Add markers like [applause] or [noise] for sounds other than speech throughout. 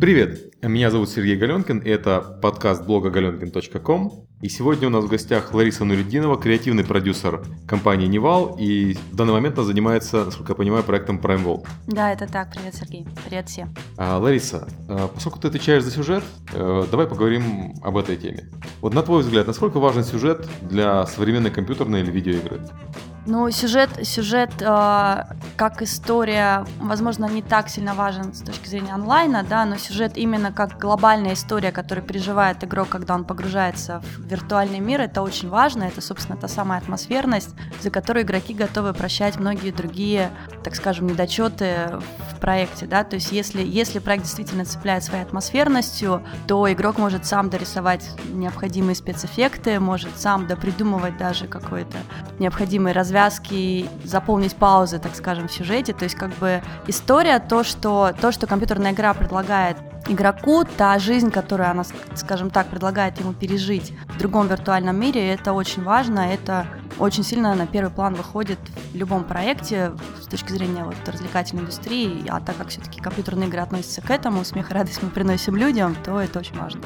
Привет, меня зовут Сергей Галенкин, и это подкаст блога galenkin.com. И сегодня у нас в гостях Лариса Нуретдинова, креативный продюсер компании Nival, и в данный момент она занимается, насколько я понимаю, проектом Prime World. Да, это так. Привет, Сергей. Привет всем. А, Лариса, а, поскольку ты отвечаешь за сюжет, э, давай поговорим об этой теме. Вот на твой взгляд, насколько важен сюжет для современной компьютерной или видеоигры? Ну, сюжет, сюжет э, как история, возможно, не так сильно важен с точки зрения онлайна, да, но сюжет именно как глобальная история, которую переживает игрок, когда он погружается в виртуальный мир, это очень важно. Это, собственно, та самая атмосферность, за которую игроки готовы прощать многие другие, так скажем, недочеты в проекте, да. То есть, если, если проект действительно цепляет своей атмосферностью, то игрок может сам дорисовать необходимые спецэффекты, может сам допридумывать даже какой-то необходимый развязки развязки, заполнить паузы, так скажем, в сюжете. То есть как бы история, то, что, то, что компьютерная игра предлагает игроку, та жизнь, которую она, скажем так, предлагает ему пережить в другом виртуальном мире, это очень важно, это очень сильно на первый план выходит в любом проекте с точки зрения вот развлекательной индустрии, а так как все-таки компьютерные игры относятся к этому, смех и радость мы приносим людям, то это очень важно.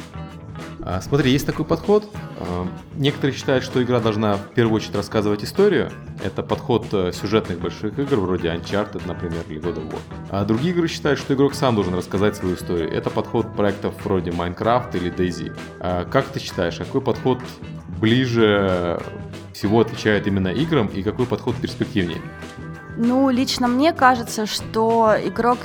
А, смотри, есть такой подход. А, некоторые считают, что игра должна в первую очередь рассказывать историю. Это подход э, сюжетных больших игр, вроде Uncharted, например, или God of War. А другие игры считают, что игрок сам должен рассказать свою историю. Это подход проектов вроде Minecraft или DayZ. Как ты считаешь, какой подход ближе всего отвечает именно играм и какой подход перспективнее? Ну, лично мне кажется, что игрок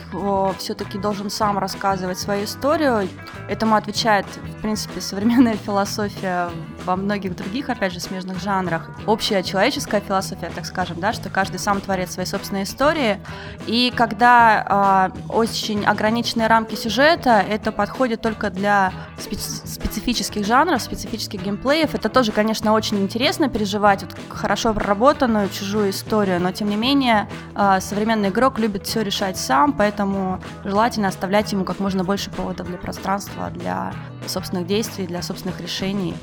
все-таки должен сам рассказывать свою историю. Этому отвечает, в принципе, современная [laughs] философия во многих других, опять же, смежных жанрах. Общая человеческая философия, так скажем, да, что каждый сам творит свои собственные истории. И когда э, очень ограниченные рамки сюжета, это подходит только для специ- специфических жанров, специфических геймплеев. Это тоже, конечно, очень интересно переживать вот хорошо проработанную чужую историю, но тем не менее э, современный игрок любит все решать сам, поэтому желательно оставлять ему как можно больше поводов для пространства, для собственных действий, для собственных решений.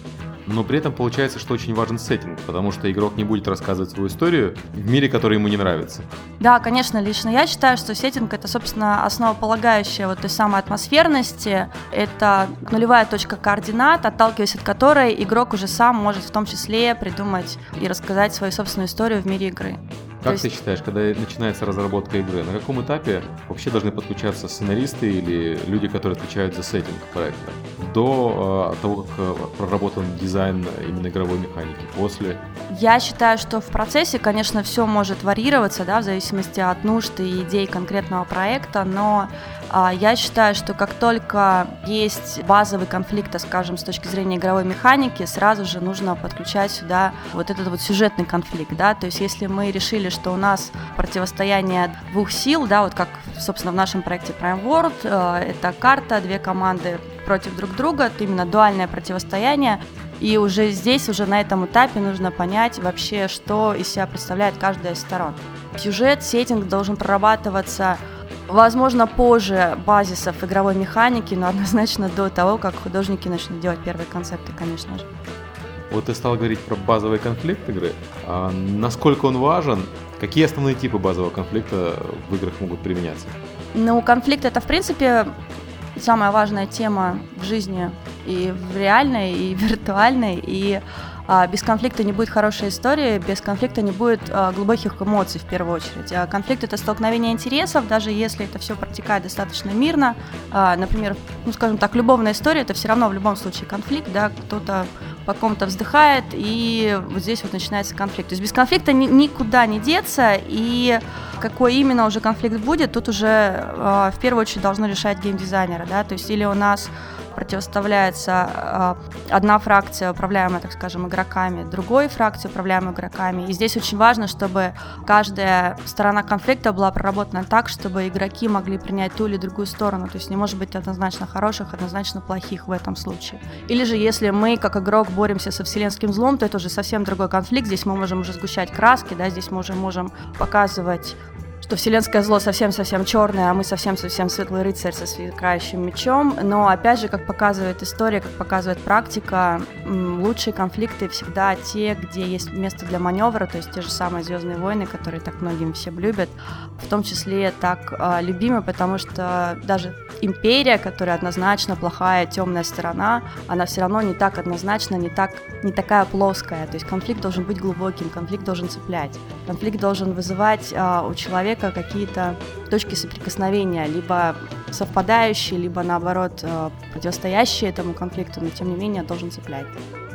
Но при этом получается, что очень важен сеттинг, потому что игрок не будет рассказывать свою историю в мире, который ему не нравится. Да, конечно, лично я считаю, что сеттинг это, собственно, основополагающая вот той самой атмосферности. Это нулевая точка координат, отталкиваясь от которой игрок уже сам может в том числе придумать и рассказать свою собственную историю в мире игры. Как есть... ты считаешь, когда начинается разработка игры, на каком этапе вообще должны подключаться сценаристы или люди, которые отвечают за сеттинг проекта? До э, того, как э, проработан дизайн именно игровой механики, после? Я считаю, что в процессе, конечно, все может варьироваться, да, в зависимости от нужд и идей конкретного проекта, но я считаю, что как только есть базовый конфликт, скажем, с точки зрения игровой механики, сразу же нужно подключать сюда вот этот вот сюжетный конфликт, да, то есть если мы решили, что у нас противостояние двух сил, да, вот как, собственно, в нашем проекте Prime World, э, это карта, две команды против друг друга, это именно дуальное противостояние, и уже здесь, уже на этом этапе нужно понять вообще, что из себя представляет каждая из сторон. Сюжет, сеттинг должен прорабатываться Возможно, позже базисов игровой механики, но однозначно до того, как художники начнут делать первые концепты, конечно же. Вот ты стал говорить про базовый конфликт игры. А насколько он важен? Какие основные типы базового конфликта в играх могут применяться? Ну, конфликт это, в принципе, самая важная тема в жизни и в реальной, и виртуальной, и без конфликта не будет хорошей истории, без конфликта не будет а, глубоких эмоций в первую очередь. А конфликт это столкновение интересов, даже если это все протекает достаточно мирно. А, например, ну скажем так, любовная история это все равно в любом случае конфликт, да, кто-то по ком-то вздыхает, и вот здесь вот начинается конфликт. То есть без конфликта ни, никуда не деться, и какой именно уже конфликт будет, тут уже э, в первую очередь должны решать геймдизайнеры, да, то есть или у нас противоставляется э, одна фракция, управляемая, так скажем, игроками, другой фракции, управляемой игроками. И здесь очень важно, чтобы каждая сторона конфликта была проработана так, чтобы игроки могли принять ту или другую сторону. То есть не может быть однозначно хороших, однозначно плохих в этом случае. Или же если мы, как игрок, боремся со вселенским злом, то это уже совсем другой конфликт. Здесь мы можем уже сгущать краски, да, здесь мы уже можем показывать что вселенское зло совсем-совсем черное, а мы совсем-совсем светлый рыцарь со сверкающим мечом. Но опять же, как показывает история, как показывает практика, лучшие конфликты всегда те, где есть место для маневра, то есть те же самые Звездные войны, которые так многим всем любят, в том числе так э, любимы, потому что даже империя, которая однозначно плохая, темная сторона, она все равно не так однозначно, не так, не такая плоская. То есть конфликт должен быть глубоким, конфликт должен цеплять, конфликт должен вызывать э, у человека какие-то точки соприкосновения, либо совпадающие, либо наоборот э, противостоящие этому конфликту, но тем не менее должен цеплять.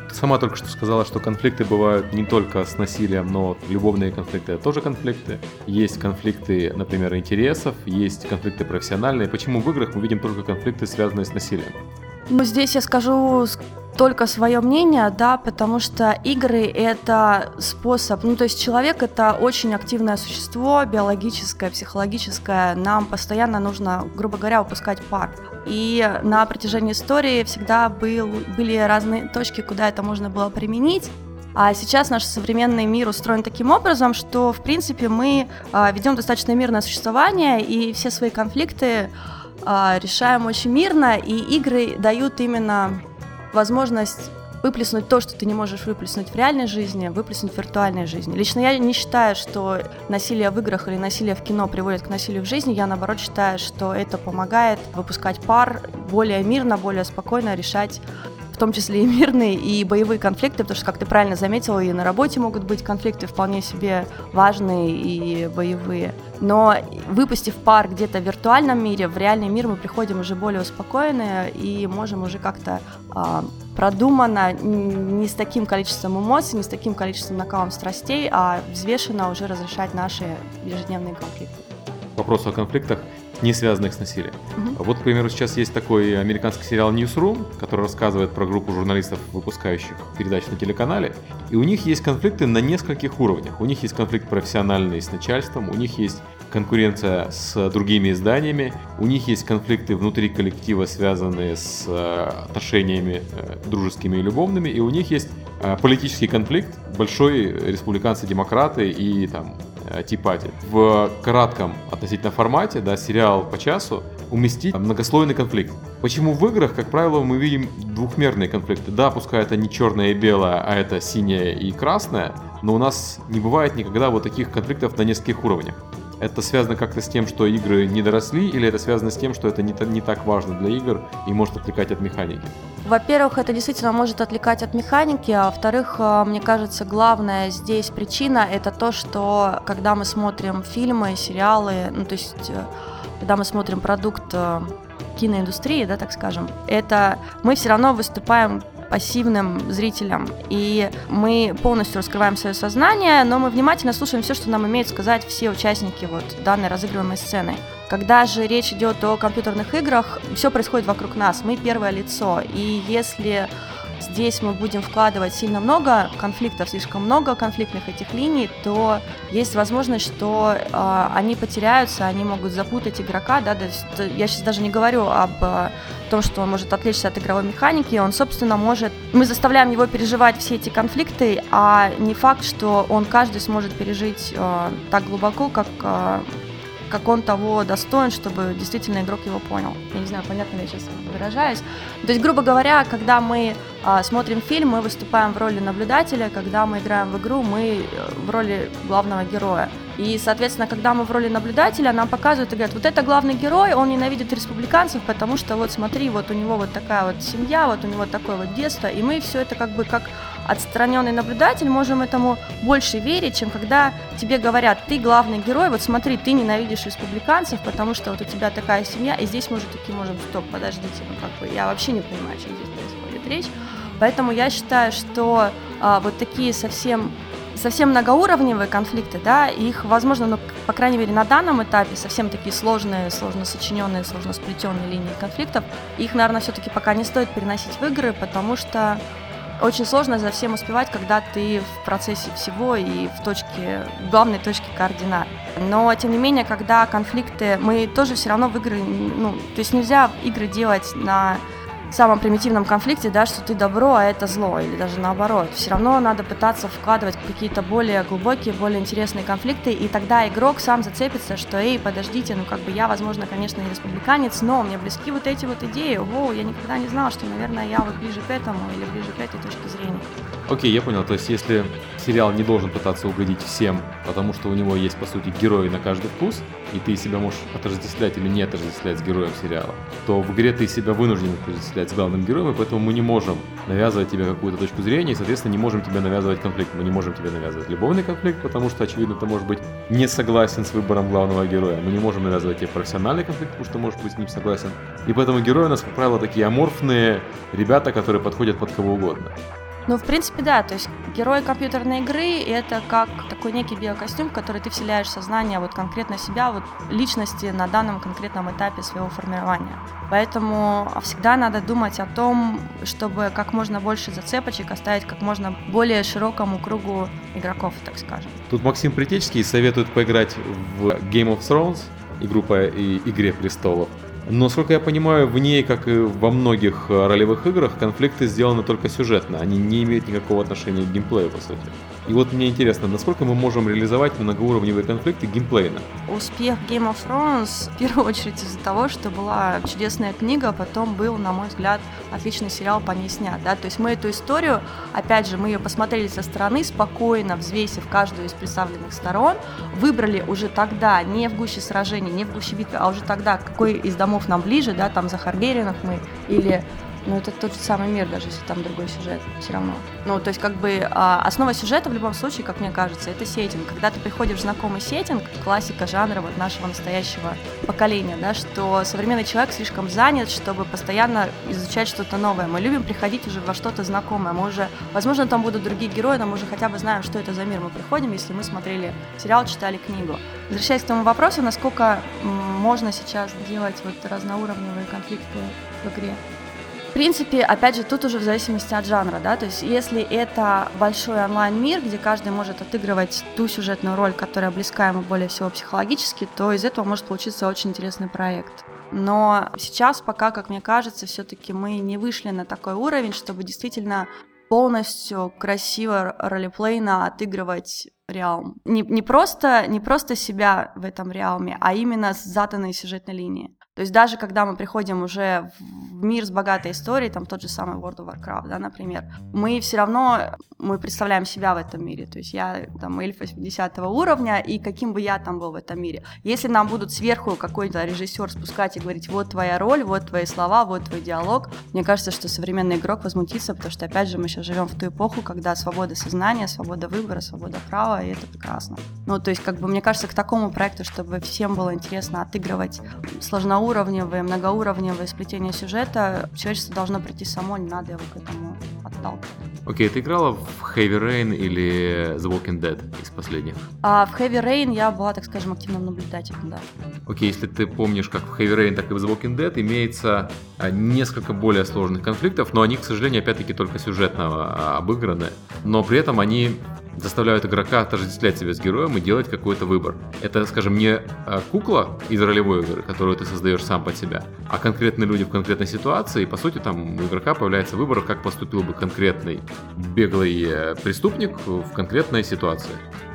Ты сама только что сказала, что конфликты бывают не только с насилием, но любовные конфликты это тоже конфликты. Есть конфликты, например, интересов, есть конфликты профессиональные. Почему в играх мы видим только конфликты, связанные с насилием? Ну, здесь я скажу только свое мнение, да, потому что игры это способ, ну то есть человек это очень активное существо, биологическое, психологическое, нам постоянно нужно, грубо говоря, выпускать пар. И на протяжении истории всегда был, были разные точки, куда это можно было применить. А сейчас наш современный мир устроен таким образом, что, в принципе, мы а, ведем достаточно мирное существование, и все свои конфликты а, решаем очень мирно, и игры дают именно возможность выплеснуть то, что ты не можешь выплеснуть в реальной жизни, выплеснуть в виртуальной жизни. Лично я не считаю, что насилие в играх или насилие в кино приводит к насилию в жизни. Я, наоборот, считаю, что это помогает выпускать пар более мирно, более спокойно решать том числе и мирные, и боевые конфликты, потому что, как ты правильно заметила, и на работе могут быть конфликты вполне себе важные и боевые. Но выпустив пар где-то в виртуальном мире, в реальный мир мы приходим уже более успокоенные и можем уже как-то э, продуманно, не с таким количеством эмоций, не с таким количеством накалом страстей, а взвешенно уже разрешать наши ежедневные конфликты. Вопрос о конфликтах не связанных с насилием. Угу. Вот, к примеру, сейчас есть такой американский сериал Newsroom, который рассказывает про группу журналистов, выпускающих передач на телеканале. И у них есть конфликты на нескольких уровнях. У них есть конфликт профессиональный с начальством, у них есть конкуренция с другими изданиями, у них есть конфликты внутри коллектива, связанные с э, отношениями э, дружескими и любовными, и у них есть э, политический конфликт, большой республиканцы-демократы и там Типати. В кратком относительно формате, да, сериал по часу, уместить многослойный конфликт. Почему в играх, как правило, мы видим двухмерные конфликты? Да, пускай это не черное и белое, а это синее и красное, но у нас не бывает никогда вот таких конфликтов на нескольких уровнях. Это связано как-то с тем, что игры не доросли, или это связано с тем, что это не, не так важно для игр и может отвлекать от механики? Во-первых, это действительно может отвлекать от механики, а во-вторых, э, мне кажется, главная здесь причина – это то, что когда мы смотрим фильмы, сериалы, ну то есть э, когда мы смотрим продукт э, киноиндустрии, да, так скажем, это мы все равно выступаем пассивным зрителям. И мы полностью раскрываем свое сознание, но мы внимательно слушаем все, что нам имеют сказать все участники вот данной разыгрываемой сцены. Когда же речь идет о компьютерных играх, все происходит вокруг нас, мы первое лицо. И если здесь мы будем вкладывать сильно много конфликтов, слишком много конфликтных этих линий, то есть возможность, что э, они потеряются, они могут запутать игрока, да, то есть, я сейчас даже не говорю об э, том, что он может отвлечься от игровой механики, он, собственно, может... Мы заставляем его переживать все эти конфликты, а не факт, что он каждый сможет пережить э, так глубоко, как э, как он того достоин, чтобы действительно игрок его понял. Я не знаю, понятно ли я сейчас выражаюсь. То есть, грубо говоря, когда мы а, смотрим фильм, мы выступаем в роли наблюдателя, когда мы играем в игру, мы э, в роли главного героя. И, соответственно, когда мы в роли наблюдателя, нам показывают и говорят, вот это главный герой, он ненавидит республиканцев, потому что вот смотри, вот у него вот такая вот семья, вот у него такое вот детство, и мы все это как бы как отстраненный наблюдатель можем этому больше верить, чем когда тебе говорят, ты главный герой, вот смотри, ты ненавидишь республиканцев, потому что вот у тебя такая семья, и здесь мы уже такие можем, стоп, подождите, ну как бы я вообще не понимаю, о чем здесь происходит речь. Поэтому я считаю, что а, вот такие совсем совсем многоуровневые конфликты, да, их, возможно, ну, по крайней мере, на данном этапе совсем такие сложные, сложно сочиненные, сложно сплетенные линии конфликтов, их, наверное, все-таки пока не стоит переносить в игры, потому что очень сложно за всем успевать, когда ты в процессе всего и в точке, в главной точке координат. Но, тем не менее, когда конфликты, мы тоже все равно в игры, ну, то есть нельзя игры делать на самом примитивном конфликте, да, что ты добро, а это зло, или даже наоборот. Все равно надо пытаться вкладывать какие-то более глубокие, более интересные конфликты, и тогда игрок сам зацепится, что, эй, подождите, ну как бы я, возможно, конечно, не республиканец, но мне близки вот эти вот идеи, о, я никогда не знала, что, наверное, я вот ближе к этому или ближе к этой точке зрения. Окей, я понял. То есть, если сериал не должен пытаться угодить всем, потому что у него есть, по сути, герои на каждый вкус, и ты себя можешь отождествлять или не отождествлять с героем сериала, то в игре ты себя вынужден отождествлять с главным героем, и поэтому мы не можем навязывать тебе какую-то точку зрения, и, соответственно, не можем тебе навязывать конфликт. Мы не можем тебе навязывать любовный конфликт, потому что, очевидно, ты можешь быть не согласен с выбором главного героя. Мы не можем навязывать тебе профессиональный конфликт, потому что можешь быть с ним согласен. И поэтому герои у нас, как правило, такие аморфные ребята, которые подходят под кого угодно. Ну, в принципе, да, то есть герои компьютерной игры — это как такой некий биокостюм, в который ты вселяешь сознание вот конкретно себя, вот личности на данном конкретном этапе своего формирования. Поэтому всегда надо думать о том, чтобы как можно больше зацепочек оставить как можно более широкому кругу игроков, так скажем. Тут Максим Притечский советует поиграть в Game of Thrones, игру по «Игре престолов», но, насколько я понимаю, в ней, как и во многих э, ролевых играх, конфликты сделаны только сюжетно. Они не имеют никакого отношения к геймплею, по сути. И вот мне интересно, насколько мы можем реализовать многоуровневые конфликты геймплейно? Успех Game of Thrones в первую очередь из-за того, что была чудесная книга, а потом был, на мой взгляд, отличный сериал по ней снят. Да? То есть мы эту историю, опять же, мы ее посмотрели со стороны, спокойно взвесив каждую из представленных сторон, выбрали уже тогда, не в гуще сражений, не в гуще битвы, а уже тогда, какой из домов нам ближе, да, там за Харгеринах мы или но это тот же самый мир, даже если там другой сюжет, все равно. Ну, то есть, как бы, а, основа сюжета в любом случае, как мне кажется, это сеттинг. Когда ты приходишь в знакомый сеттинг, классика жанра вот нашего настоящего поколения, да, что современный человек слишком занят, чтобы постоянно изучать что-то новое. Мы любим приходить уже во что-то знакомое. Мы уже, возможно, там будут другие герои, но мы уже хотя бы знаем, что это за мир. Мы приходим, если мы смотрели сериал, читали книгу. Возвращаясь к тому вопросу, насколько можно сейчас делать вот разноуровневые конфликты в игре. В принципе, опять же, тут уже в зависимости от жанра, да, то есть если это большой онлайн-мир, где каждый может отыгрывать ту сюжетную роль, которая близка ему более всего психологически, то из этого может получиться очень интересный проект. Но сейчас пока, как мне кажется, все-таки мы не вышли на такой уровень, чтобы действительно полностью красиво ролеплейно отыгрывать реалм. Не, не, просто, не просто себя в этом реалме, а именно с заданной сюжетной линией. То есть даже когда мы приходим уже в мир с богатой историей, там тот же самый World of Warcraft, да, например, мы все равно, мы представляем себя в этом мире. То есть я там эльф 80 уровня, и каким бы я там был в этом мире. Если нам будут сверху какой-то режиссер спускать и говорить, вот твоя роль, вот твои слова, вот твой диалог, мне кажется, что современный игрок возмутится, потому что, опять же, мы сейчас живем в ту эпоху, когда свобода сознания, свобода выбора, свобода права, и это прекрасно. Ну, то есть, как бы, мне кажется, к такому проекту, чтобы всем было интересно отыгрывать сложноуровневые многоуровневое, многоуровневое сплетение сюжета, человечество должно прийти само, не надо его к этому подталкивать. Окей, okay, ты играла в Heavy Rain или The Walking Dead из последних? А в Heavy Rain я была, так скажем, активным наблюдателем, да. Окей, okay, если ты помнишь, как в Heavy Rain, так и в The Walking Dead имеется а, несколько более сложных конфликтов, но они, к сожалению, опять-таки только сюжетно а, обыграны, но при этом они заставляют игрока отождествлять себя с героем и делать какой-то выбор. Это, скажем, не а, кукла из ролевой игры, которую ты создаешь сам под себя, а конкретные люди в конкретной ситуации, и, по сути, там у игрока появляется выбор, как поступил бы конкретный беглый э, преступник в конкретной ситуации.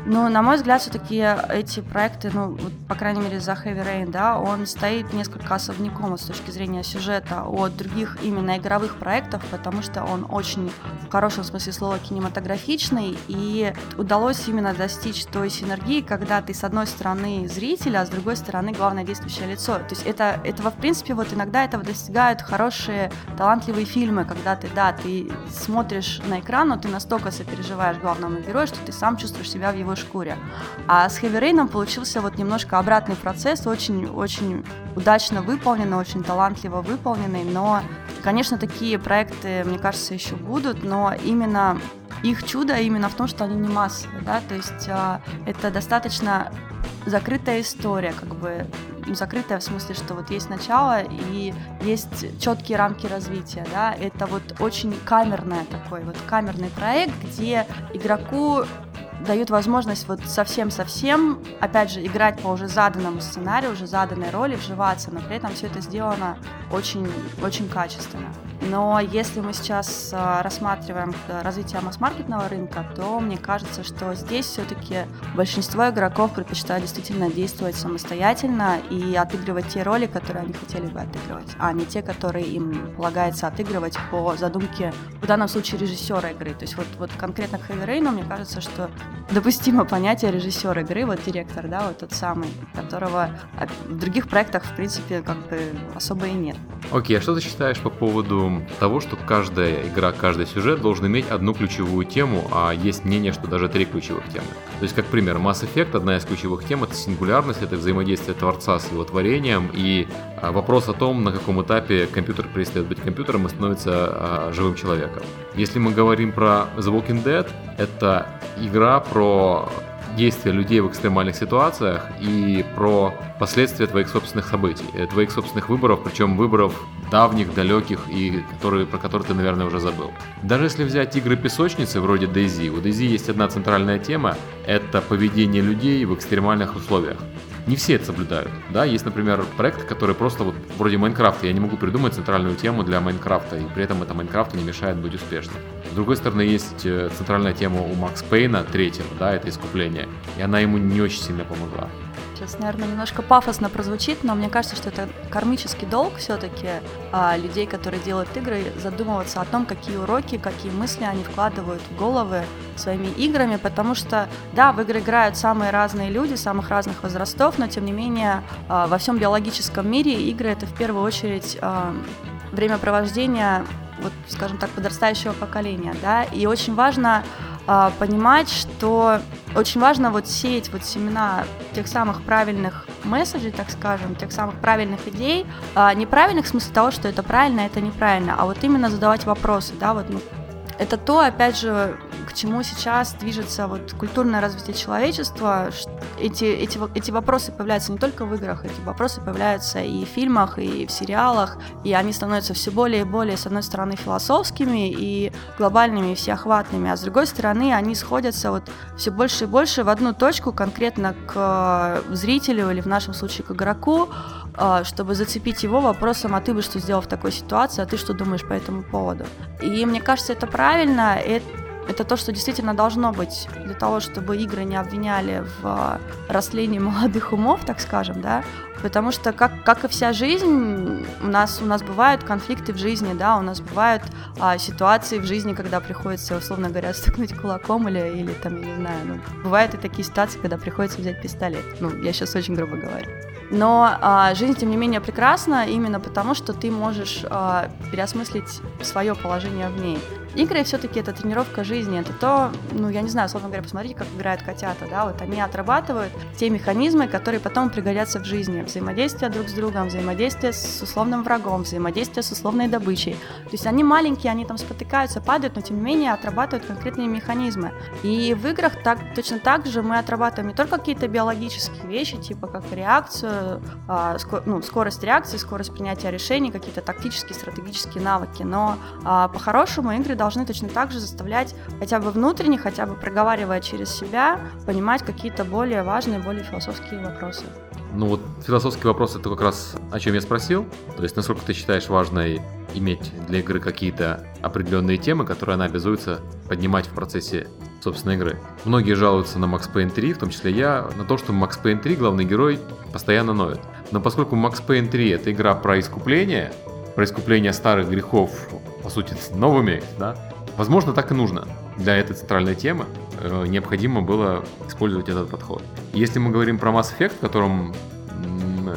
Ну, на мой взгляд, все-таки эти проекты, ну, вот, по крайней мере, за Heavy Rain, да, он стоит несколько особняком с точки зрения сюжета от других именно игровых проектов, потому что он очень, в хорошем смысле слова, кинематографичный, и удалось именно достичь той синергии, когда ты, с одной стороны, зритель, а с другой стороны, главное действующее лицо. То есть это, этого, в принципе, вот иногда этого достигают хорошие, талантливые фильмы, когда ты, да, ты смотришь на экран, но ты настолько сопереживаешь главному герою, что ты сам чувствуешь себя в его шкуре. А с Heavy Rain получился вот немножко обратный процесс, очень-очень удачно выполненный, очень талантливо выполненный, но, конечно, такие проекты, мне кажется, еще будут, но именно их чудо именно в том, что они не массовые, да, то есть э, это достаточно закрытая история, как бы закрытая в смысле, что вот есть начало и есть четкие рамки развития, да, это вот очень камерный такой вот камерный проект, где игроку дают возможность вот совсем-совсем, опять же, играть по уже заданному сценарию, уже заданной роли, вживаться, но при этом все это сделано очень, очень качественно. Но если мы сейчас а, рассматриваем развитие масс-маркетного рынка, то мне кажется, что здесь все-таки большинство игроков предпочитают действительно действовать самостоятельно и отыгрывать те роли, которые они хотели бы отыгрывать, а не те, которые им полагается отыгрывать по задумке, в данном случае, режиссера игры. То есть вот, вот конкретно к Heavy Rain, мне кажется, что допустимо понятие режиссера игры, вот директор, да, вот тот самый, которого в других проектах, в принципе, как бы особо и нет. Окей, okay, а что ты считаешь по поводу того, что каждая игра, каждый сюжет должен иметь одну ключевую тему, а есть мнение, что даже три ключевых темы? То есть, как пример, Mass Effect, одна из ключевых тем — это сингулярность, это взаимодействие Творца с его творением и а, вопрос о том, на каком этапе компьютер перестает быть компьютером и становится а, живым человеком. Если мы говорим про The Walking Dead, это игра про действия людей в экстремальных ситуациях и про последствия твоих собственных событий, э, твоих собственных выборов, причем выборов давних, далеких и которые, про которые ты, наверное, уже забыл. Даже если взять игры-песочницы вроде DayZ, у DayZ есть одна центральная тема — это поведение людей в экстремальных условиях не все это соблюдают. Да, есть, например, проект, который просто вот вроде Майнкрафта. Я не могу придумать центральную тему для Майнкрафта, и при этом это Майнкрафту не мешает быть успешным. С другой стороны, есть э, центральная тема у Макс Пейна, третьего, да, это искупление, и она ему не очень сильно помогла. Сейчас, наверное, немножко пафосно прозвучит, но мне кажется, что это кармический долг все-таки а, людей, которые делают игры, задумываться о том, какие уроки, какие мысли они вкладывают в головы своими играми, потому что, да, в игры играют самые разные люди, самых разных возрастов, но тем не менее а, во всем биологическом мире игры это в первую очередь а, времяпровождения, вот, скажем так, подрастающего поколения, да, и очень важно а, понимать, что очень важно вот сеять вот семена тех самых правильных месседжей, так скажем, тех самых правильных идей, а, неправильных в смысле того, что это правильно, это неправильно, а вот именно задавать вопросы, да, вот ну, это то, опять же, к чему сейчас движется вот культурное развитие человечества. Эти, эти, эти вопросы появляются не только в играх, эти вопросы появляются и в фильмах, и в сериалах, и они становятся все более и более, с одной стороны, философскими и глобальными, и всеохватными, а с другой стороны, они сходятся вот все больше и больше в одну точку, конкретно к зрителю или в нашем случае к игроку, чтобы зацепить его вопросом, а ты бы что сделал в такой ситуации, а ты что думаешь по этому поводу. И мне кажется, это правильно, это, это то, что действительно должно быть для того, чтобы игры не обвиняли в а, растлении молодых умов, так скажем, да, потому что, как, как и вся жизнь, у нас, у нас бывают конфликты в жизни, да, у нас бывают а, ситуации в жизни, когда приходится, условно говоря, [laughs] стукнуть кулаком или, или там, я не знаю, ну, бывают и такие ситуации, когда приходится взять пистолет, ну, я сейчас очень грубо говорю. Но а, жизнь, тем не менее, прекрасна именно потому, что ты можешь а, переосмыслить свое положение в ней. Игры все-таки это тренировка жизни, это то, ну, я не знаю, условно говоря, посмотрите, как играют котята, да, вот они отрабатывают те механизмы, которые потом пригодятся в жизни. Взаимодействие друг с другом, взаимодействие с условным врагом, взаимодействие с условной добычей. То есть они маленькие, они там спотыкаются, падают, но тем не менее отрабатывают конкретные механизмы. И в играх так, точно так же мы отрабатываем не только какие-то биологические вещи, типа как реакцию, а, ну, скорость реакции, скорость принятия решений, какие-то тактические, стратегические навыки, но а, по-хорошему игры должны точно так же заставлять хотя бы внутренне, хотя бы проговаривая через себя, понимать какие-то более важные, более философские вопросы. Ну вот философский вопрос это как раз о чем я спросил. То есть насколько ты считаешь важной иметь для игры какие-то определенные темы, которые она обязуется поднимать в процессе собственной игры. Многие жалуются на Max Payne 3, в том числе я, на то, что Max Payne 3 главный герой постоянно ноет. Но поскольку Max Payne 3 это игра про искупление, про искупление старых грехов по сути, новыми, да, возможно, так и нужно. Для этой центральной темы э, необходимо было использовать этот подход. Если мы говорим про Mass Effect, в котором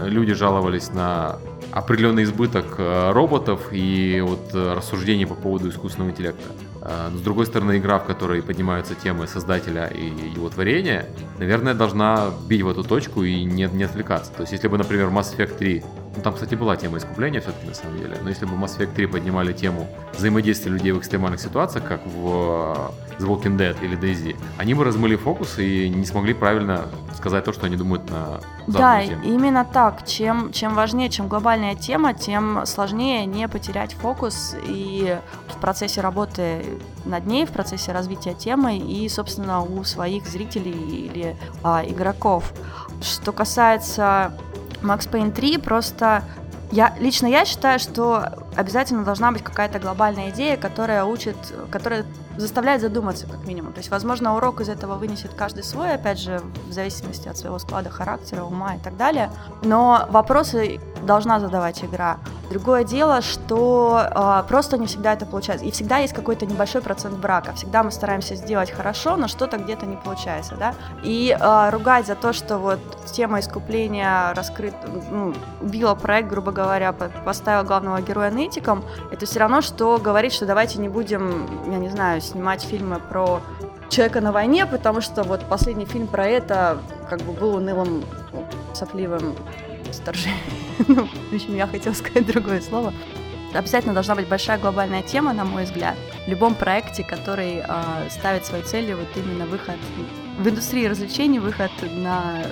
люди жаловались на определенный избыток э, роботов и вот э, рассуждений по поводу искусственного интеллекта. Э, с другой стороны, игра, в которой поднимаются темы создателя и его творения, наверное, должна бить в эту точку и не, не отвлекаться. То есть, если бы, например, Mass Effect 3 ну, там, кстати, была тема искупления все-таки на самом деле. Но если бы Mass Effect 3 поднимали тему взаимодействия людей в экстремальных ситуациях, как в The Walking Dead или DayZ, они бы размыли фокус и не смогли правильно сказать то, что они думают на Да, тему. именно так. Чем, чем важнее, чем глобальная тема, тем сложнее не потерять фокус и в процессе работы над ней, в процессе развития темы и, собственно, у своих зрителей или а, игроков. Что касается Max Payne 3 просто Я, лично я считаю, что обязательно должна быть какая-то глобальная идея, которая учит, которая заставляет задуматься, как минимум. То есть, возможно, урок из этого вынесет каждый свой, опять же, в зависимости от своего склада характера, ума и так далее. Но вопросы должна задавать игра. Другое дело, что э, просто не всегда это получается. И всегда есть какой-то небольшой процент брака. Всегда мы стараемся сделать хорошо, но что-то где-то не получается, да. И э, ругать за то, что вот тема искупления раскрыт, ну, убила проект, грубо говоря, поставила главного героя нытиком, это все равно, что говорить, что давайте не будем, я не знаю, снимать фильмы про человека на войне, потому что вот последний фильм про это как бы был унылым, сопливым вторжением. [laughs] ну, в общем, я хотела сказать другое слово. Обязательно должна быть большая глобальная тема, на мой взгляд, в любом проекте, который э, ставит своей целью вот именно выход в индустрии развлечений, выход на,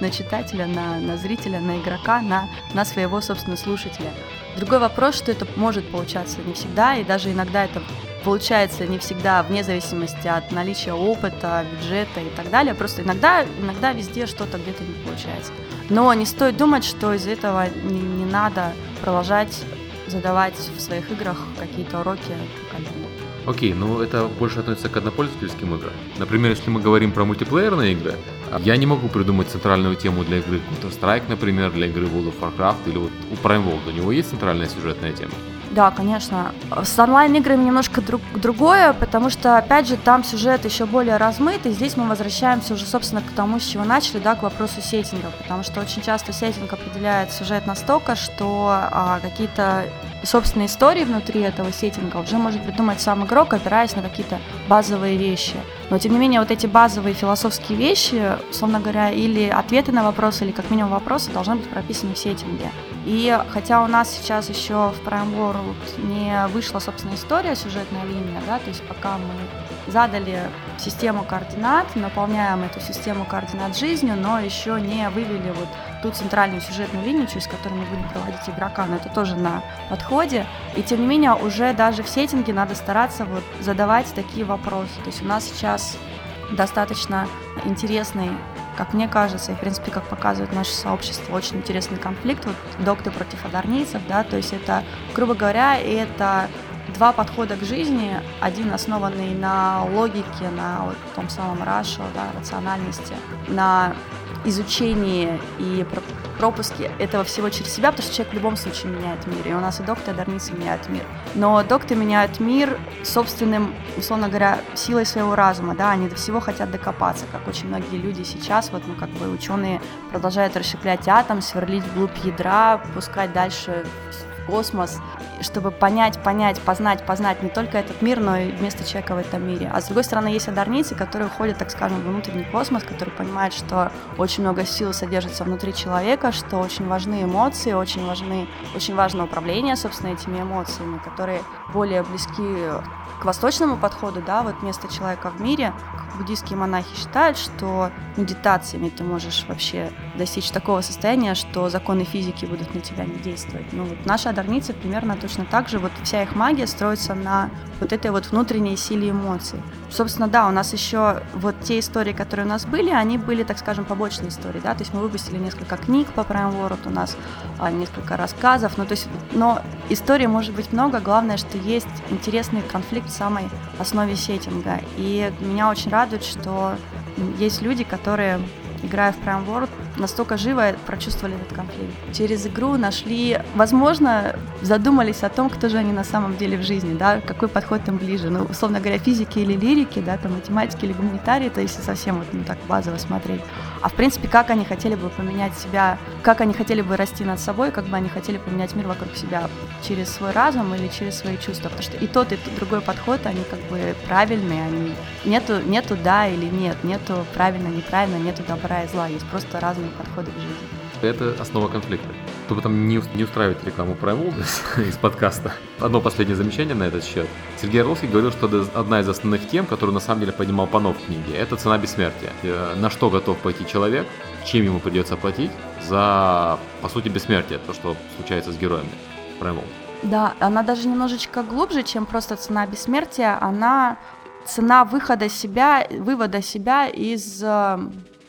на читателя, на, на зрителя, на игрока, на, на своего, собственно, слушателя. Другой вопрос, что это может получаться не всегда, и даже иногда это получается не всегда вне зависимости от наличия опыта, бюджета и так далее. Просто иногда, иногда везде что-то где-то не получается. Но не стоит думать, что из этого не, не надо продолжать задавать в своих играх какие-то уроки Окей, ну это больше относится к однопользовательским играм. Например, если мы говорим про мультиплеерные игры, я не могу придумать центральную тему для игры Counter-Strike, например, для игры World of Warcraft или вот у Prime World. У него есть центральная сюжетная тема? Да, конечно. С онлайн-играми немножко друг, другое, потому что, опять же, там сюжет еще более размытый. Здесь мы возвращаемся уже, собственно, к тому, с чего начали, да, к вопросу сеттинга, потому что очень часто сеттинг определяет сюжет настолько, что а, какие-то собственные истории внутри этого сеттинга уже может придумать сам игрок, опираясь на какие-то базовые вещи. Но, тем не менее, вот эти базовые философские вещи, условно говоря, или ответы на вопросы, или как минимум вопросы должны быть прописаны в сеттинге. И хотя у нас сейчас еще в Prime World не вышла, собственно, история, сюжетная линия, да, то есть пока мы задали систему координат, наполняем эту систему координат жизнью, но еще не вывели вот ту центральную сюжетную линию, через которую мы будем проводить игрока, но это тоже на подходе. И тем не менее, уже даже в сеттинге надо стараться вот задавать такие вопросы. То есть у нас сейчас достаточно интересный как мне кажется, и, в принципе, как показывает наше сообщество, очень интересный конфликт, вот доктор против адарнийцев, да, то есть это, грубо говоря, это два подхода к жизни, один основанный на логике, на вот том самом рашу, да, рациональности, на изучении и пропуске этого всего через себя, потому что человек в любом случае меняет мир, и у нас и доктор, и дарницы меняют мир. Но доктор меняют мир собственным, условно говоря, силой своего разума, да, они до всего хотят докопаться, как очень многие люди сейчас, вот, ну, как бы ученые продолжают расщеплять атом, сверлить вглубь ядра, пускать дальше космос, чтобы понять, понять, познать, познать не только этот мир, но и место человека в этом мире. А с другой стороны, есть одарницы, которые уходят, так скажем, в внутренний космос, которые понимают, что очень много сил содержится внутри человека, что очень важны эмоции, очень важны, очень важно управление, собственно, этими эмоциями, которые более близки к восточному подходу, да, вот место человека в мире, буддийские монахи считают, что медитациями ты можешь вообще достичь такого состояния, что законы физики будут на тебя не действовать. Ну вот наши одарницы примерно точно так же, вот вся их магия строится на вот этой вот внутренней силе эмоций. Собственно, да, у нас еще вот те истории, которые у нас были, они были, так скажем, побочные истории, да, то есть мы выпустили несколько книг по Prime World, у нас а, несколько рассказов, ну то есть, но историй может быть много, главное, что есть интересный конфликт в самой основе сеттинга, и меня очень радует, что есть люди, которые играя в Prime World, настолько живо прочувствовали этот конфликт. Через игру нашли, возможно, задумались о том, кто же они на самом деле в жизни, да, какой подход им ближе. Ну, условно говоря, физики или лирики, да, там математики или гуманитарии, то если совсем вот ну, так базово смотреть. А в принципе, как они хотели бы поменять себя, как они хотели бы расти над собой, как бы они хотели поменять мир вокруг себя через свой разум или через свои чувства. Потому что и тот, и тот другой подход, они как бы правильные, они нету, нету да или нет, нету правильно, неправильно, нету добра и зла, есть просто разные подходы к жизни. Это основа конфликта. Чтобы там не, не устраивать рекламу Wellness [laughs] из подкаста. Одно последнее замечание на этот счет. Сергей Орловский говорил, что одна из основных тем, которую на самом деле поднимал Панов в книге, это цена бессмертия. Э, на что готов пойти человек, чем ему придется платить за, по сути, бессмертие, то, что случается с героями Prime Да, она даже немножечко глубже, чем просто цена бессмертия. Она цена выхода себя, вывода себя из э,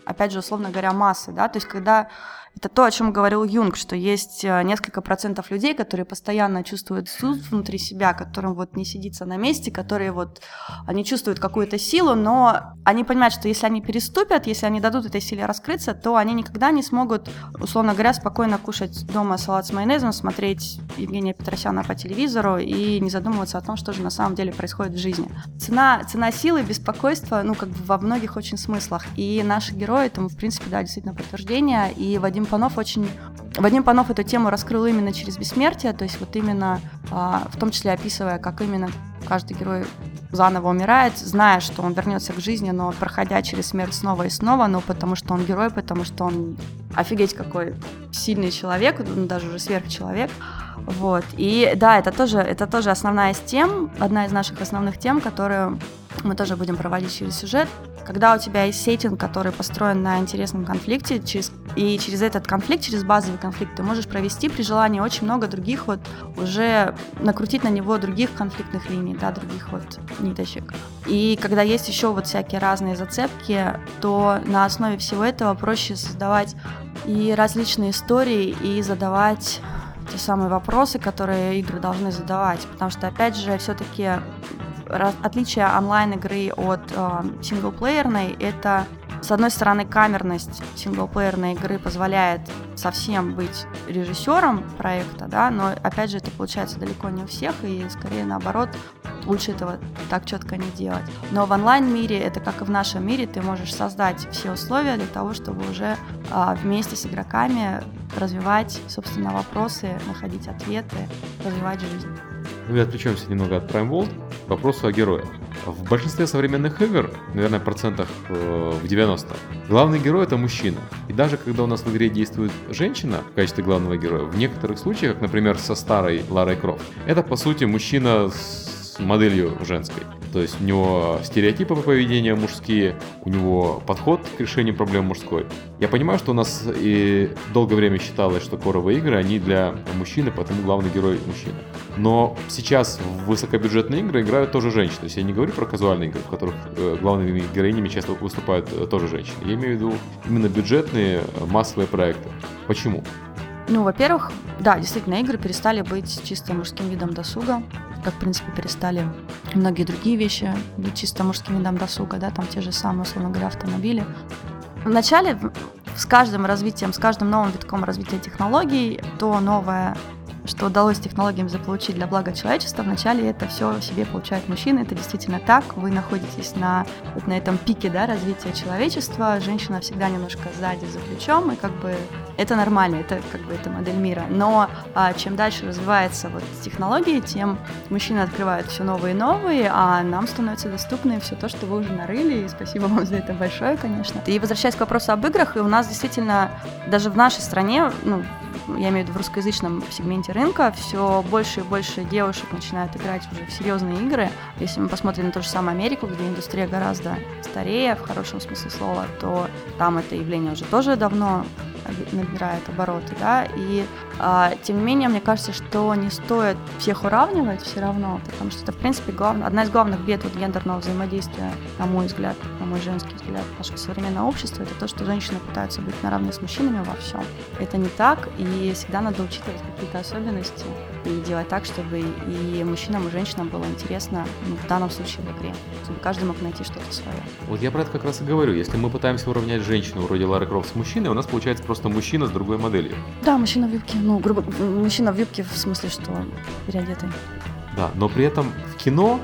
опять же, условно говоря, массы, да, то есть когда это то, о чем говорил Юнг, что есть э, несколько процентов людей, которые постоянно чувствуют суд внутри себя, которым вот не сидится на месте, которые вот, они чувствуют какую-то силу, но они понимают, что если они переступят, если они дадут этой силе раскрыться, то они никогда не смогут, условно говоря, спокойно кушать дома салат с майонезом, смотреть Евгения Петросяна по телевизору и не задумываться о том, что же на самом деле происходит в жизни. Цена, цена силы, беспокойства, ну, как бы во многих очень смыслах. И наши герои этому, в принципе, да, действительно подтверждение. И Вадим Панов очень... Вадим Панов эту тему раскрыл именно через бессмертие, то есть вот именно, а, в том числе описывая, как именно каждый герой заново умирает, зная, что он вернется к жизни, но проходя через смерть снова и снова, ну, потому что он герой, потому что он офигеть какой сильный человек, ну, даже уже сверхчеловек. Вот. И да, это тоже, это тоже основная из тем, одна из наших основных тем, которую мы тоже будем проводить через сюжет. Когда у тебя есть сеттинг, который построен на интересном конфликте, через, и через этот конфликт, через базовый конфликт, ты можешь провести при желании очень много других вот уже накрутить на него других конфликтных линий, да, других вот ниточек. И когда есть еще вот всякие разные зацепки, то на основе всего этого проще создавать и различные истории, и задавать те самые вопросы, которые игры должны задавать. Потому что, опять же, все-таки отличие онлайн-игры от э, синглплеерной — это с одной стороны, камерность синглплеерной игры позволяет совсем быть режиссером проекта, да, но опять же это получается далеко не у всех, и скорее наоборот, лучше этого так четко не делать. Но в онлайн-мире, это как и в нашем мире, ты можешь создать все условия для того, чтобы уже а, вместе с игроками развивать, собственно, вопросы, находить ответы, развивать жизнь. И отвлечемся немного от Prime World к вопросу о герое. В большинстве современных игр, наверное, процентах э, в 90, главный герой это мужчина. И даже когда у нас в игре действует женщина в качестве главного героя, в некоторых случаях, как, например, со старой Ларой Крофт, это по сути мужчина с моделью женской. То есть у него стереотипы по поведению мужские, у него подход к решению проблем мужской. Я понимаю, что у нас и долгое время считалось, что коровые игры, они для мужчины, потому главный герой мужчина. Но сейчас в высокобюджетные игры играют тоже женщины. То есть я не говорю про казуальные игры, в которых э, главными героинями часто выступают э, тоже женщины. Я имею в виду именно бюджетные э, массовые проекты. Почему? Ну, во-первых, да, действительно, игры перестали быть чисто мужским видом досуга, как, в принципе, перестали многие другие вещи быть чисто мужским видом досуга, да, там те же самые, условно говоря, автомобили. Вначале с каждым развитием, с каждым новым витком развития технологий, то новое что удалось технологиям заполучить для блага человечества, вначале это все себе получают мужчины, это действительно так, вы находитесь на, вот на этом пике да, развития человечества, женщина всегда немножко сзади за плечом, и как бы это нормально, это как бы это модель мира. Но а, чем дальше развивается вот технологии, тем мужчины открывают все новые и новые, а нам становится доступно все то, что вы уже нарыли, и спасибо вам за это большое, конечно. И возвращаясь к вопросу об играх, и у нас действительно даже в нашей стране, ну, я имею в виду в русскоязычном сегменте рынка, все больше и больше девушек начинают играть уже в серьезные игры. Если мы посмотрим на ту же самую Америку, где индустрия гораздо старее, в хорошем смысле слова, то там это явление уже тоже давно набирает обороты, да, и а, тем не менее, мне кажется, что не стоит всех уравнивать все равно, потому что это, в принципе, глав... одна из главных бед вот гендерного взаимодействия, на мой взгляд, на мой женский взгляд, нашего современного общества, это то, что женщины пытаются быть наравне с мужчинами во всем. Это не так, и всегда надо учитывать какие-то особенности и делать так, чтобы и мужчинам, и женщинам было интересно, ну, в данном случае в игре, чтобы каждый мог найти что-то свое. Вот я про это как раз и говорю. Если мы пытаемся уравнять женщину вроде Лары Крофт с мужчиной, у нас получается просто мужчина с другой моделью. Да, мужчина в юбке, ну, грубо, мужчина в юбке в смысле, что переодетый. Да, но при этом в кино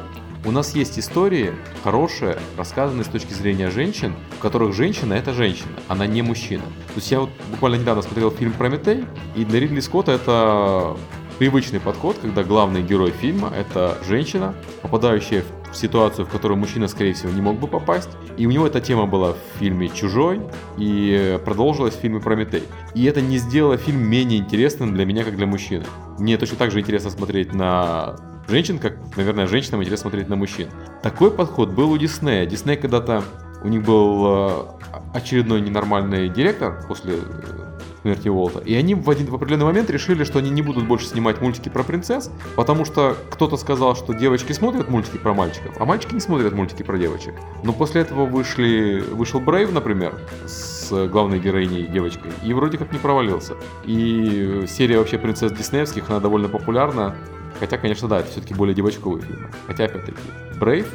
у нас есть истории хорошие, рассказанные с точки зрения женщин, в которых женщина это женщина, она не мужчина. То есть я вот буквально недавно смотрел фильм «Прометей», и для Ридли Скотта это привычный подход, когда главный герой фильма — это женщина, попадающая в ситуацию, в которую мужчина, скорее всего, не мог бы попасть. И у него эта тема была в фильме «Чужой» и продолжилась в фильме «Прометей». И это не сделало фильм менее интересным для меня, как для мужчины. Мне точно так же интересно смотреть на женщин, как, наверное, женщинам интересно смотреть на мужчин. Такой подход был у Диснея. Дисней когда-то, у них был э, очередной ненормальный директор после э, смерти Уолта. И они в, один, в определенный момент решили, что они не будут больше снимать мультики про принцесс, потому что кто-то сказал, что девочки смотрят мультики про мальчиков, а мальчики не смотрят мультики про девочек. Но после этого вышли, вышел Брейв, например, с главной героиней девочкой, и вроде как не провалился. И серия вообще принцесс диснеевских, она довольно популярна, Хотя, конечно, да, это все-таки более девочковый фильм. Хотя, опять-таки, Брейв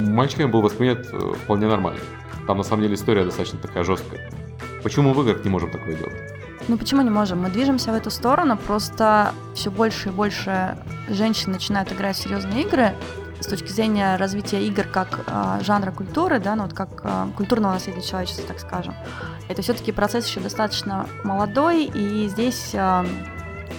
мальчиками был воспринят э, вполне нормально. Там, на самом деле, история достаточно такая жесткая. Почему мы в играх не можем такое делать? Ну почему не можем? Мы движемся в эту сторону, просто все больше и больше женщин начинают играть в серьезные игры с точки зрения развития игр как э, жанра культуры, да, ну вот как э, культурного наследия человечества, так скажем. Это все-таки процесс еще достаточно молодой, и здесь э,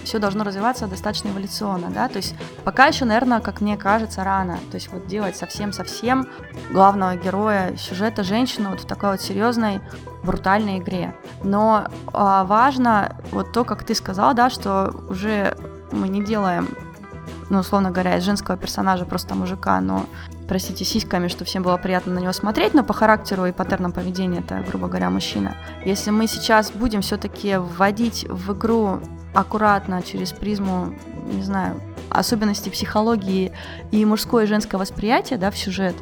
все должно развиваться достаточно эволюционно, да, то есть пока еще, наверное, как мне кажется, рано, то есть вот делать совсем-совсем главного героя сюжета женщину вот в такой вот серьезной брутальной игре. Но а, важно вот то, как ты сказал, да, что уже мы не делаем ну, условно говоря, из женского персонажа просто мужика, но, простите, сиськами, что всем было приятно на него смотреть, но по характеру и паттернам поведения это, грубо говоря, мужчина. Если мы сейчас будем все-таки вводить в игру аккуратно через призму, не знаю, особенностей психологии и мужское и женское восприятие, да, в сюжет,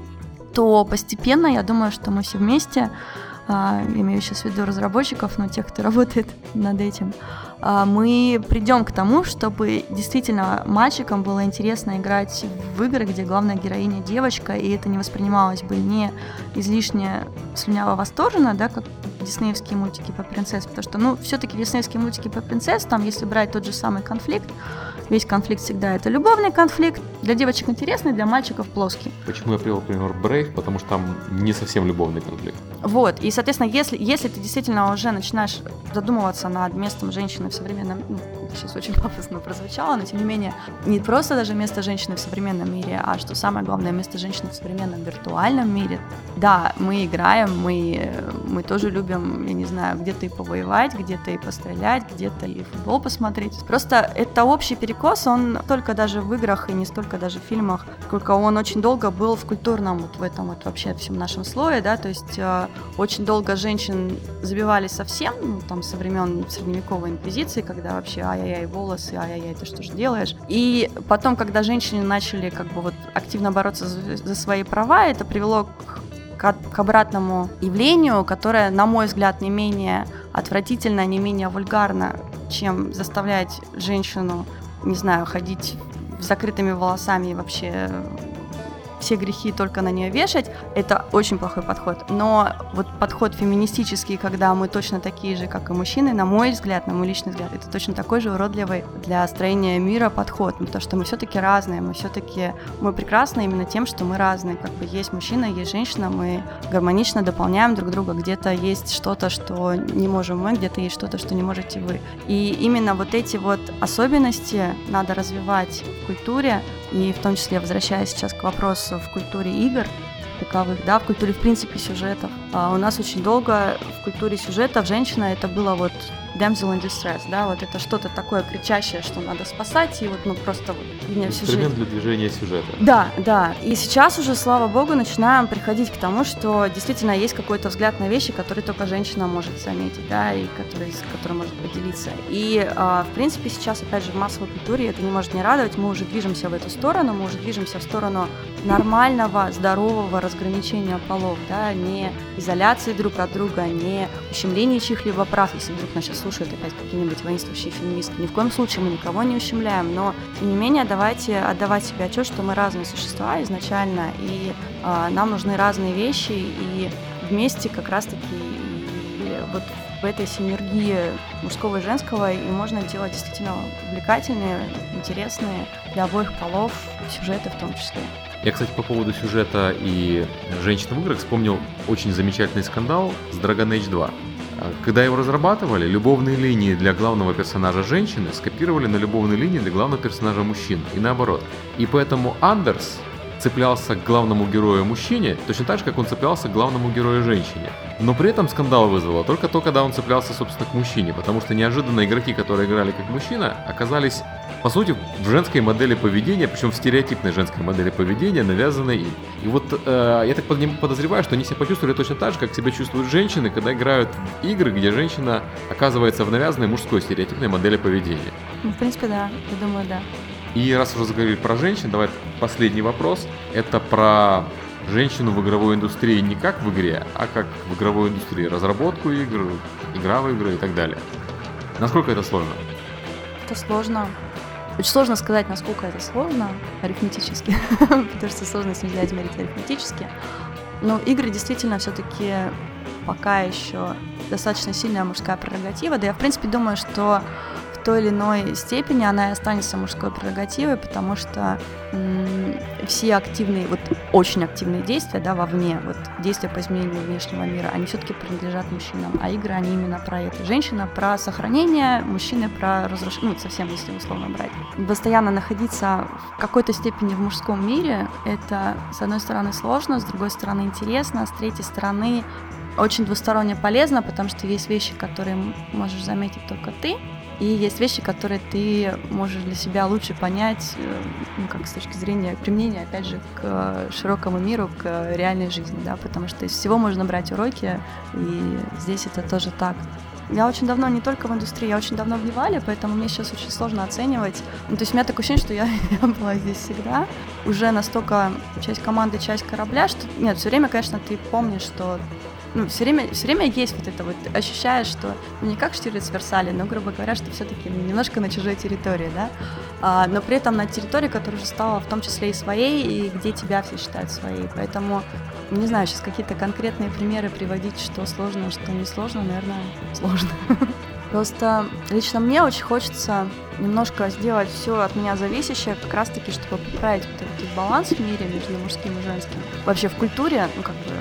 то постепенно, я думаю, что мы все вместе, а, имею сейчас в виду разработчиков, но тех, кто [laughs] работает над этим, мы придем к тому, чтобы действительно мальчикам было интересно играть в игры, где главная героиня девочка, и это не воспринималось бы не излишне слюняво восторженно, да, как диснеевские мультики по принцесс, потому что, ну, все-таки диснеевские мультики по принцесс, там, если брать тот же самый конфликт, весь конфликт всегда это любовный конфликт, для девочек интересный, для мальчиков плоский. Почему я привел пример Брейв? Потому что там не совсем любовный конфликт. Вот, и, соответственно, если, если ты действительно уже начинаешь задумываться над местом женщины в современном, ну, сейчас очень пафосно прозвучало, но тем не менее, не просто даже место женщины в современном мире, а что самое главное, место женщины в современном виртуальном мире. Да, мы играем, мы, мы тоже любим, я не знаю, где-то и повоевать, где-то и пострелять, где-то и футбол посмотреть. Просто это общий перекос, он только даже в играх и не столько даже в фильмах, сколько он очень долго был в культурном, вот в этом вот вообще всем нашем слое, да, то есть э, очень долго женщин забивали совсем, ну, там, со времен средневековой инквизиции, когда вообще ай-яй-яй, волосы, ай-яй-яй, ты что же делаешь? И потом, когда женщины начали как бы вот активно бороться за, за свои права, это привело к, к, обратному явлению, которое, на мой взгляд, не менее отвратительно, не менее вульгарно, чем заставлять женщину, не знаю, ходить с закрытыми волосами и вообще все грехи только на нее вешать, это очень плохой подход. Но вот подход феминистический, когда мы точно такие же, как и мужчины, на мой взгляд, на мой личный взгляд, это точно такой же уродливый для строения мира подход, потому что мы все-таки разные, мы все-таки мы прекрасны именно тем, что мы разные, как бы есть мужчина, есть женщина, мы гармонично дополняем друг друга, где-то есть что-то, что не можем мы, где-то есть что-то, что не можете вы. И именно вот эти вот особенности надо развивать в культуре, и в том числе, возвращаясь сейчас к вопросу в культуре игр, таковых, да, в культуре, в принципе, сюжетов. А у нас очень долго в культуре сюжетов женщина это было вот damsel in distress, да, вот это что-то такое кричащее, что надо спасать, и вот, ну, просто вот меня всю Инструмент для движения сюжета. Да, да, и сейчас уже, слава богу, начинаем приходить к тому, что действительно есть какой-то взгляд на вещи, которые только женщина может заметить, да, и который, с которым может поделиться. И, а, в принципе, сейчас, опять же, в массовой культуре это не может не радовать, мы уже движемся в эту сторону, мы уже движемся в сторону нормального, здорового разграничения полов, да, не изоляции друг от друга, не ущемления чьих-либо прав, если вдруг нас сейчас слушают опять какие-нибудь воинствующие феминистки. Ни в коем случае мы никого не ущемляем, но, тем не менее, давайте отдавать себе отчет, что мы разные существа изначально, и э, нам нужны разные вещи, и вместе как раз-таки вот в этой синергии мужского и женского и можно делать действительно увлекательные, интересные для обоих полов сюжеты в том числе. Я, кстати, по поводу сюжета и женщин в играх вспомнил очень замечательный скандал с Dragon Age 2. Когда его разрабатывали, любовные линии для главного персонажа женщины скопировали на любовные линии для главного персонажа мужчин, и наоборот. И поэтому Андерс, цеплялся к главному герою мужчине, точно так же, как он цеплялся к главному герою женщине. Но при этом скандал вызвало только то, когда он цеплялся, собственно, к мужчине, потому что неожиданно игроки, которые играли как мужчина, оказались, по сути, в женской модели поведения, причем в стереотипной женской модели поведения, навязанной им. И вот э, я так подозреваю, что они себя почувствовали точно так же, как себя чувствуют женщины, когда играют в игры, где женщина оказывается в навязанной мужской стереотипной модели поведения. Ну, в принципе, да, я думаю, да. И раз уже заговорили про женщин, давай последний вопрос. Это про женщину в игровой индустрии не как в игре, а как в игровой индустрии. Разработку игр, игра в игры и так далее. Насколько это сложно? Это сложно. Очень сложно сказать, насколько это сложно арифметически, [laughs] потому что сложность нельзя измерить арифметически. Но игры действительно все-таки пока еще достаточно сильная мужская прерогатива. Да я, в принципе, думаю, что той или иной степени она и останется мужской прерогативой, потому что все активные, вот очень активные действия, да, вовне, вот действия по изменению внешнего мира, они все-таки принадлежат мужчинам, а игры, они именно про это. Женщина про сохранение, мужчины про разрушение, ну, совсем если условно брать. Постоянно находиться в какой-то степени в мужском мире, это, с одной стороны, сложно, с другой стороны, интересно, с третьей стороны, очень двусторонне полезно, потому что есть вещи, которые можешь заметить только ты, и есть вещи, которые ты можешь для себя лучше понять, э, ну, как с точки зрения применения, опять же, к широкому миру, к реальной жизни, да, потому что из всего можно брать уроки, и здесь это тоже так. Я очень давно не только в индустрии, я очень давно в Невале, поэтому мне сейчас очень сложно оценивать. Ну, то есть у меня такое ощущение, что я, [laughs] я была здесь всегда. Уже настолько часть команды, часть корабля, что... Нет, все время, конечно, ты помнишь, что ну, все время, все время есть вот это вот, ощущаешь, что ну, не как Штирлиц в Версале, но, грубо говоря, что все-таки немножко на чужой территории, да, а, но при этом на территории, которая уже стала в том числе и своей, и где тебя все считают своей, поэтому, не знаю, сейчас какие-то конкретные примеры приводить, что сложно, что не сложно, наверное, сложно. [laughs] Просто лично мне очень хочется немножко сделать все от меня зависящее, как раз таки, чтобы поправить вот этот баланс в мире между мужским и женским. Вообще в культуре, ну как бы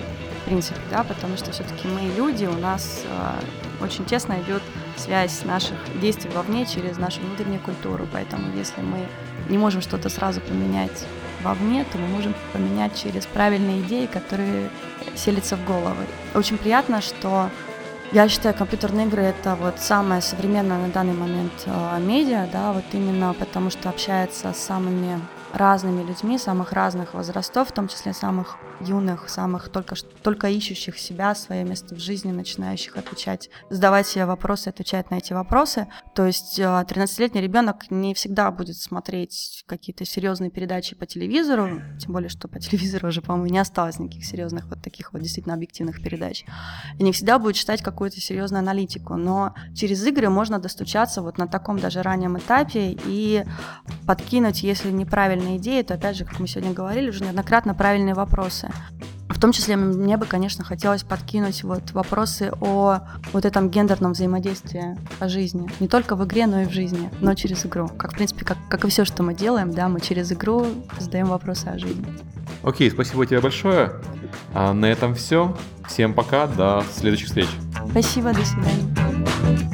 принципе, да, потому что все-таки мы люди, у нас э, очень тесно идет связь наших действий вовне через нашу внутреннюю культуру, поэтому если мы не можем что-то сразу поменять вовне, то мы можем поменять через правильные идеи, которые селятся в головы. Очень приятно, что я считаю, компьютерные игры это вот самое современное на данный момент э, медиа, да, вот именно потому что общается с самыми разными людьми самых разных возрастов, в том числе самых юных, самых только, только ищущих себя, свое место в жизни, начинающих отвечать, задавать себе вопросы, отвечать на эти вопросы. То есть 13-летний э, ребенок не всегда будет смотреть какие-то серьезные передачи по телевизору, тем более, что по телевизору уже, по-моему, не осталось никаких серьезных вот таких вот действительно объективных передач. И не всегда будет читать какую-то серьезную аналитику, но через игры можно достучаться вот на таком даже раннем этапе и подкинуть, если неправильные идеи, то опять же, как мы сегодня говорили, уже неоднократно правильные вопросы вопросы. В том числе мне бы, конечно, хотелось подкинуть вот вопросы о вот этом гендерном взаимодействии по жизни. Не только в игре, но и в жизни, но через игру. Как, в принципе, как, как и все, что мы делаем, да, мы через игру задаем вопросы о жизни. Окей, спасибо тебе большое. А на этом все. Всем пока, до следующих встреч. Спасибо, до свидания.